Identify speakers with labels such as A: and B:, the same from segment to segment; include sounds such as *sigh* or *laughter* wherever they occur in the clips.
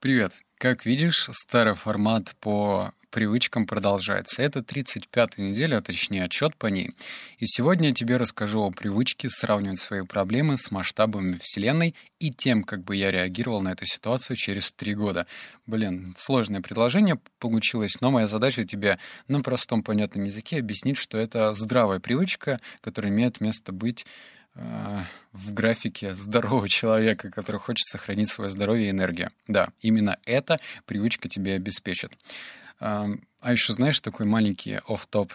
A: Привет. Как видишь, старый формат по привычкам продолжается. Это 35-я неделя, а точнее отчет по ней. И сегодня я тебе расскажу о привычке сравнивать свои проблемы с масштабами Вселенной и тем, как бы я реагировал на эту ситуацию через три года. Блин, сложное предложение получилось, но моя задача тебе на простом понятном языке объяснить, что это здравая привычка, которая имеет место быть в графике здорового человека, который хочет сохранить свое здоровье и энергию. Да, именно эта привычка тебе обеспечит. Эм, а еще знаешь, такой маленький оф-топ.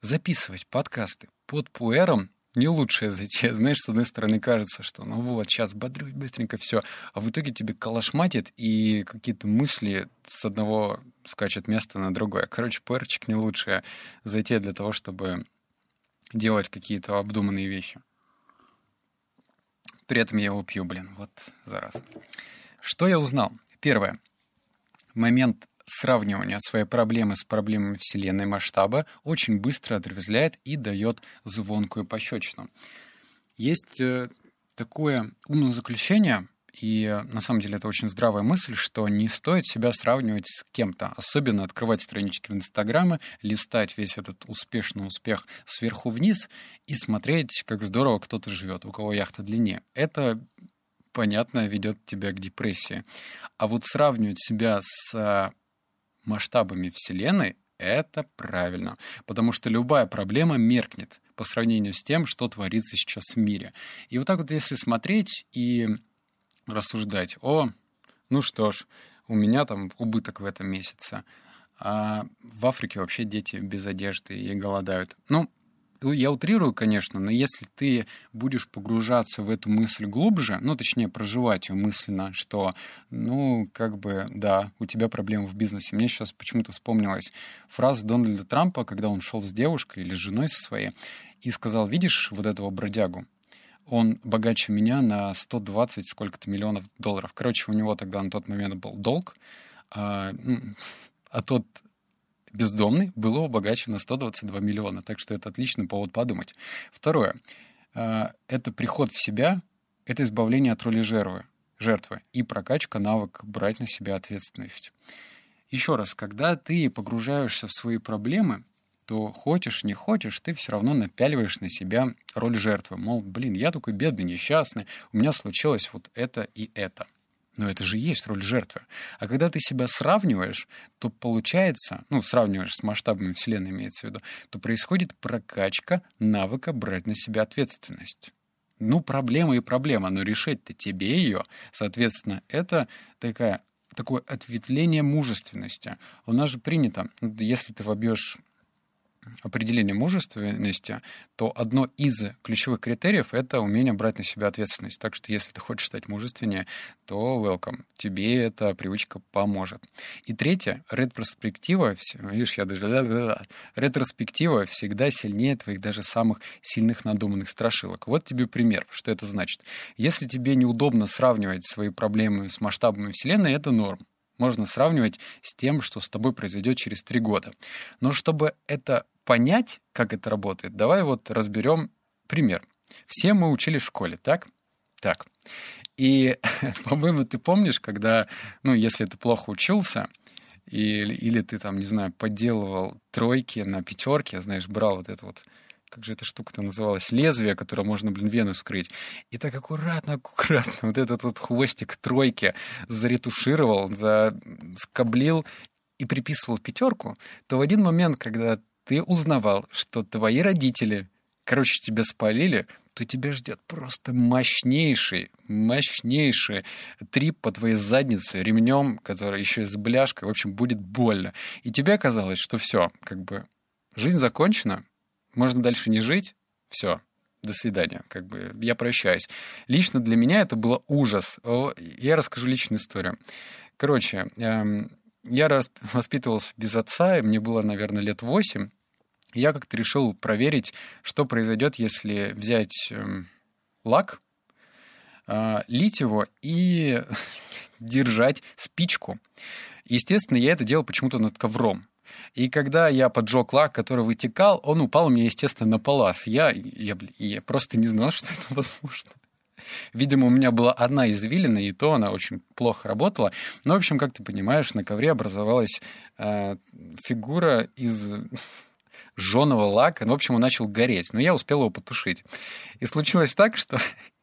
A: Записывать подкасты под пуэром не лучшая затея. Знаешь, с одной стороны кажется, что ну вот, сейчас бодрюсь быстренько все, а в итоге тебе калашматит, и какие-то мысли с одного скачут место на другое. Короче, пуэрчик не лучшая затея для того, чтобы делать какие-то обдуманные вещи. При этом я его пью, блин, вот зараза. Что я узнал? Первое. Момент сравнивания своей проблемы с проблемами Вселенной масштаба очень быстро отрезвляет и дает звонкую пощечину. Есть э, такое умное заключение, и на самом деле это очень здравая мысль, что не стоит себя сравнивать с кем-то. Особенно открывать странички в Инстаграме, листать весь этот успешный успех сверху вниз и смотреть, как здорово кто-то живет, у кого яхта длиннее. Это понятно, ведет тебя к депрессии. А вот сравнивать себя с э, масштабами Вселенной это правильно, потому что любая проблема меркнет по сравнению с тем, что творится сейчас в мире. И вот так вот, если смотреть и рассуждать, о, ну что ж, у меня там убыток в этом месяце, а в Африке вообще дети без одежды и голодают. Ну, я утрирую, конечно, но если ты будешь погружаться в эту мысль глубже, ну, точнее, проживать ее мысленно, что, ну, как бы, да, у тебя проблемы в бизнесе. Мне сейчас почему-то вспомнилась фраза Дональда Трампа, когда он шел с девушкой или с женой со своей, и сказал, видишь вот этого бродягу? Он богаче меня на 120 сколько-то миллионов долларов. Короче, у него тогда на тот момент был долг, а, *laughs* а тот бездомный был его богаче на 122 миллиона. Так что это отличный повод подумать. Второе. А, это приход в себя, это избавление от роли жертвы, жертвы и прокачка навык брать на себя ответственность. Еще раз, когда ты погружаешься в свои проблемы, то хочешь, не хочешь, ты все равно напяливаешь на себя роль жертвы. Мол, блин, я такой бедный, несчастный, у меня случилось вот это и это. Но это же есть роль жертвы. А когда ты себя сравниваешь, то получается, ну, сравниваешь с масштабами Вселенной, имеется в виду, то происходит прокачка навыка брать на себя ответственность. Ну, проблема и проблема, но решить-то тебе ее. Соответственно, это такая такое ответвление мужественности. У нас же принято, если ты вобьешь определения мужественности, то одно из ключевых критериев — это умение брать на себя ответственность. Так что если ты хочешь стать мужественнее, то welcome. Тебе эта привычка поможет. И третье, ретроспектива, видишь, я даже... *laughs* Ретроспектива всегда сильнее твоих даже самых сильных надуманных страшилок. Вот тебе пример, что это значит. Если тебе неудобно сравнивать свои проблемы с масштабами Вселенной, это норм можно сравнивать с тем, что с тобой произойдет через три года. Но чтобы это понять, как это работает, давай вот разберем пример. Все мы учили в школе, так? Так. И, *laughs* по-моему, ты помнишь, когда, ну, если ты плохо учился, или, или ты там, не знаю, подделывал тройки на пятерке, знаешь, брал вот это вот, как же эта штука-то называлась, лезвие, которое можно, блин, вену скрыть. И так аккуратно, *laughs* аккуратно вот этот вот хвостик тройки заретушировал, заскоблил и приписывал пятерку, то в один момент, когда ты узнавал, что твои родители, короче, тебя спалили, то тебя ждет просто мощнейший, мощнейший трип по твоей заднице ремнем, который еще и с бляшкой, в общем, будет больно. И тебе казалось, что все, как бы жизнь закончена, можно дальше не жить, все, до свидания, как бы я прощаюсь. Лично для меня это было ужас. Я расскажу личную историю. Короче, эм, я воспитывался без отца, и мне было, наверное, лет восемь я как-то решил проверить, что произойдет, если взять э, лак, э, лить его и *laughs* держать спичку. Естественно, я это делал почему-то над ковром. И когда я поджег лак, который вытекал, он упал мне, естественно, на палас. Я, я, я просто не знал, *laughs* что это возможно. Видимо, у меня была одна извилина, и то она очень плохо работала. Но, в общем, как ты понимаешь, на ковре образовалась э, фигура из *laughs* жженого лака. Ну, в общем, он начал гореть, но я успел его потушить. И случилось так, что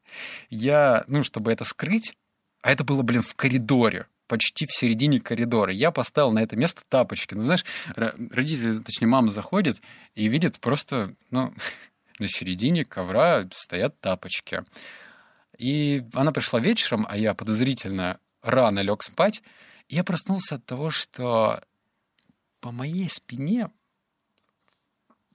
A: *laughs* я, ну, чтобы это скрыть, а это было, блин, в коридоре, почти в середине коридора. Я поставил на это место тапочки. Ну, знаешь, родители, точнее, мама заходит и видит просто, ну, *laughs* на середине ковра стоят тапочки. И она пришла вечером, а я подозрительно рано лег спать. И я проснулся от того, что по моей спине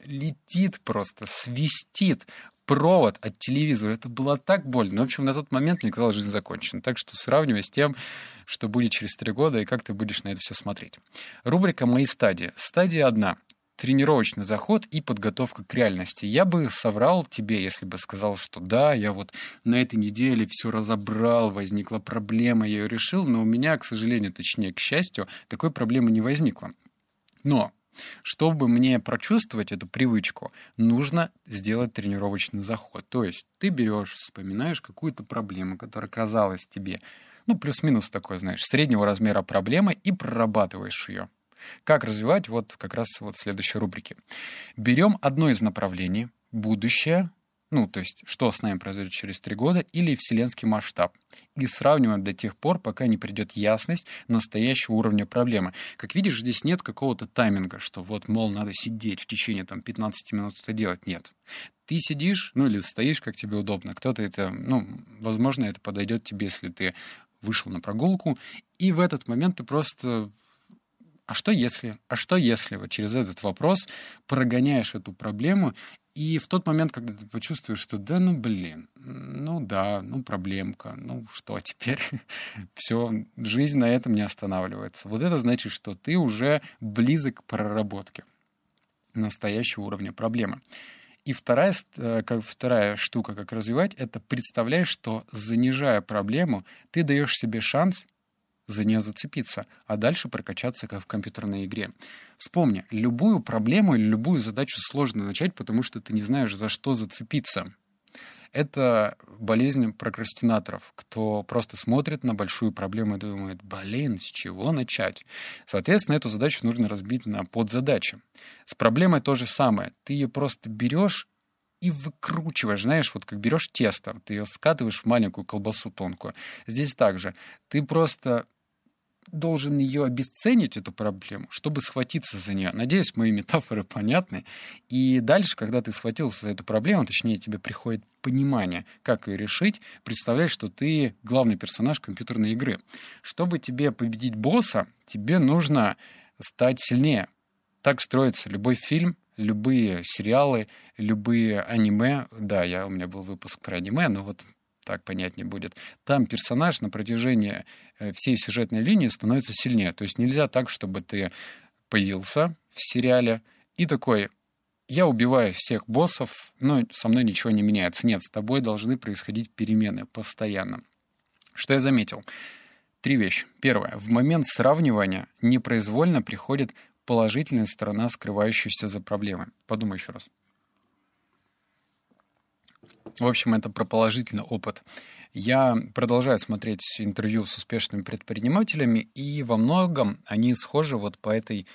A: летит просто, свистит провод от телевизора. Это было так больно. В общем, на тот момент мне казалось, жизнь закончена. Так что сравнивай с тем, что будет через три года и как ты будешь на это все смотреть. Рубрика «Мои стадии». Стадия одна тренировочный заход и подготовка к реальности. Я бы соврал тебе, если бы сказал, что да, я вот на этой неделе все разобрал, возникла проблема, я ее решил, но у меня, к сожалению, точнее, к счастью, такой проблемы не возникло. Но чтобы мне прочувствовать эту привычку, нужно сделать тренировочный заход. То есть ты берешь, вспоминаешь какую-то проблему, которая казалась тебе, ну, плюс-минус такой, знаешь, среднего размера проблемы и прорабатываешь ее. Как развивать? Вот как раз вот в следующей рубрике. Берем одно из направлений, будущее, ну, то есть, что с нами произойдет через три года, или вселенский масштаб. И сравниваем до тех пор, пока не придет ясность настоящего уровня проблемы. Как видишь, здесь нет какого-то тайминга, что вот, мол, надо сидеть в течение там 15 минут это делать. Нет. Ты сидишь, ну, или стоишь, как тебе удобно. Кто-то это, ну, возможно, это подойдет тебе, если ты вышел на прогулку, и в этот момент ты просто а что если? А что если вот через этот вопрос прогоняешь эту проблему, и в тот момент, когда ты почувствуешь, что да, ну блин, ну да, ну проблемка, ну что теперь? *laughs* Все, жизнь на этом не останавливается. Вот это значит, что ты уже близок к проработке настоящего уровня проблемы. И вторая, э, как, вторая штука, как развивать, это представляешь, что занижая проблему, ты даешь себе шанс за нее зацепиться, а дальше прокачаться как в компьютерной игре. Вспомни, любую проблему или любую задачу сложно начать, потому что ты не знаешь, за что зацепиться. Это болезнь прокрастинаторов, кто просто смотрит на большую проблему и думает, блин, с чего начать? Соответственно, эту задачу нужно разбить на подзадачи. С проблемой то же самое. Ты ее просто берешь и выкручиваешь, знаешь, вот как берешь тесто, ты ее скатываешь в маленькую колбасу тонкую. Здесь также. Ты просто должен ее обесценить, эту проблему, чтобы схватиться за нее. Надеюсь, мои метафоры понятны. И дальше, когда ты схватился за эту проблему, точнее, тебе приходит понимание, как ее решить, представляешь, что ты главный персонаж компьютерной игры. Чтобы тебе победить босса, тебе нужно стать сильнее. Так строится любой фильм, любые сериалы, любые аниме. Да, я, у меня был выпуск про аниме, но вот так понятнее будет. Там персонаж на протяжении всей сюжетной линии становится сильнее. То есть нельзя так, чтобы ты появился в сериале и такой, я убиваю всех боссов, но со мной ничего не меняется. Нет, с тобой должны происходить перемены постоянно. Что я заметил? Три вещи. Первое. В момент сравнивания непроизвольно приходит положительная сторона, скрывающаяся за проблемой. Подумай еще раз. В общем, это про положительный опыт. Я продолжаю смотреть интервью с успешными предпринимателями, и во многом они схожи вот по этой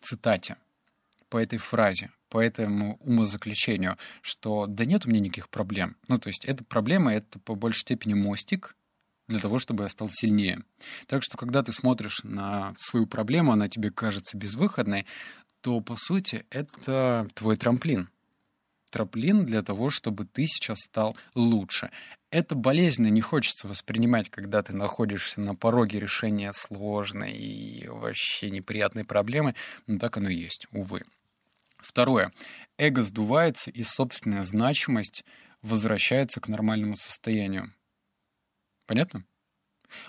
A: цитате, по этой фразе, по этому умозаключению, что да нет у меня никаких проблем. Ну, то есть эта проблема — это по большей степени мостик для того, чтобы я стал сильнее. Так что, когда ты смотришь на свою проблему, она тебе кажется безвыходной, то, по сути, это твой трамплин — трамплин для того, чтобы ты сейчас стал лучше. Это болезненно не хочется воспринимать, когда ты находишься на пороге решения сложной и вообще неприятной проблемы, но так оно и есть, увы. Второе. Эго сдувается, и собственная значимость возвращается к нормальному состоянию. Понятно?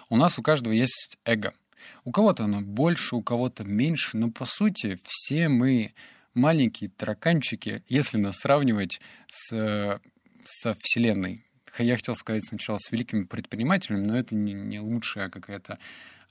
A: У нас у каждого есть эго. У кого-то оно больше, у кого-то меньше, но по сути все мы маленькие тараканчики, если нас сравнивать с, со Вселенной. Я хотел сказать сначала с великими предпринимателями, но это не, не лучшая какая-то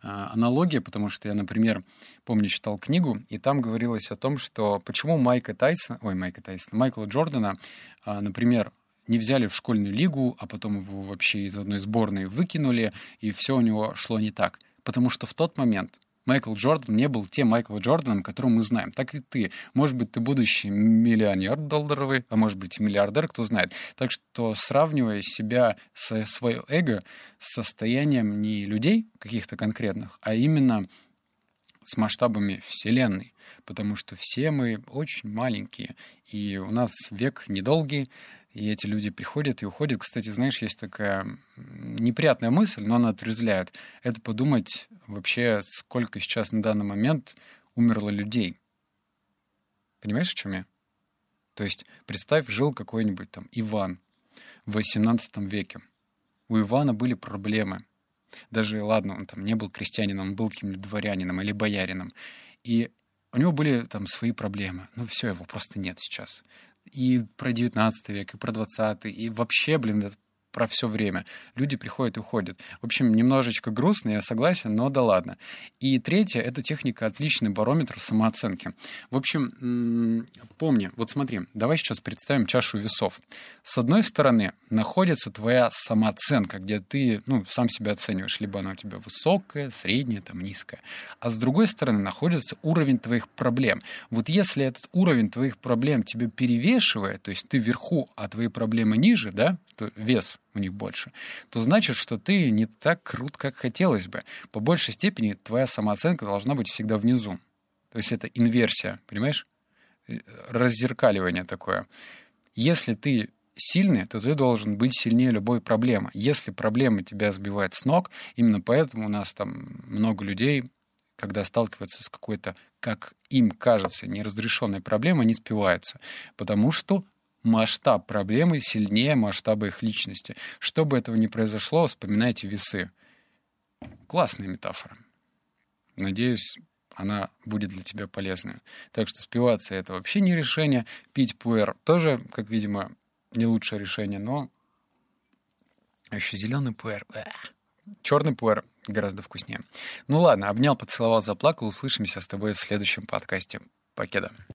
A: а, аналогия, потому что я, например, помню, читал книгу, и там говорилось о том, что почему Майка Тайсона, ой, Майка Тайсона, Майкла Джордана, а, например, не взяли в школьную лигу, а потом его вообще из одной сборной выкинули, и все у него шло не так. Потому что в тот момент Майкл Джордан не был тем Майкл Джорданом, которого мы знаем. Так и ты. Может быть, ты будущий миллионер долларовый, а может быть, миллиардер, кто знает. Так что сравнивая себя, со, свое эго с состоянием не людей каких-то конкретных, а именно с масштабами Вселенной, потому что все мы очень маленькие, и у нас век недолгий, и эти люди приходят и уходят. Кстати, знаешь, есть такая неприятная мысль, но она отрезвляет. Это подумать вообще, сколько сейчас на данный момент умерло людей. Понимаешь, о чем я? То есть представь, жил какой-нибудь там Иван в XVIII веке. У Ивана были проблемы. Даже, ладно, он там не был крестьянином, он был каким-нибудь дворянином или боярином. И у него были там свои проблемы. Ну, все, его просто нет сейчас и про 19 век, и про 20 и вообще, блин, это про все время. Люди приходят и уходят. В общем, немножечко грустно, я согласен, но да ладно. И третье — это техника отличный барометр самооценки. В общем, помни, вот смотри, давай сейчас представим чашу весов. С одной стороны находится твоя самооценка, где ты, ну, сам себя оцениваешь, либо она у тебя высокая, средняя, там, низкая. А с другой стороны находится уровень твоих проблем. Вот если этот уровень твоих проблем тебе перевешивает, то есть ты вверху, а твои проблемы ниже, да, то вес у них больше, то значит, что ты не так крут, как хотелось бы. По большей степени твоя самооценка должна быть всегда внизу. То есть это инверсия, понимаешь? Э, раззеркаливание такое. Если ты сильный, то ты должен быть сильнее любой проблемы. Если проблема тебя сбивает с ног, именно поэтому у нас там много людей, когда сталкиваются с какой-то, как им кажется, неразрешенной проблемой, не спиваются. Потому что масштаб проблемы сильнее масштаба их личности. Чтобы этого не произошло, вспоминайте весы. Классная метафора. Надеюсь, она будет для тебя полезной. Так что спиваться — это вообще не решение. Пить пуэр тоже, как видимо, не лучшее решение, но еще зеленый пуэр. Черный пуэр гораздо вкуснее. Ну ладно, обнял, поцеловал, заплакал. Услышимся с тобой в следующем подкасте. Покеда.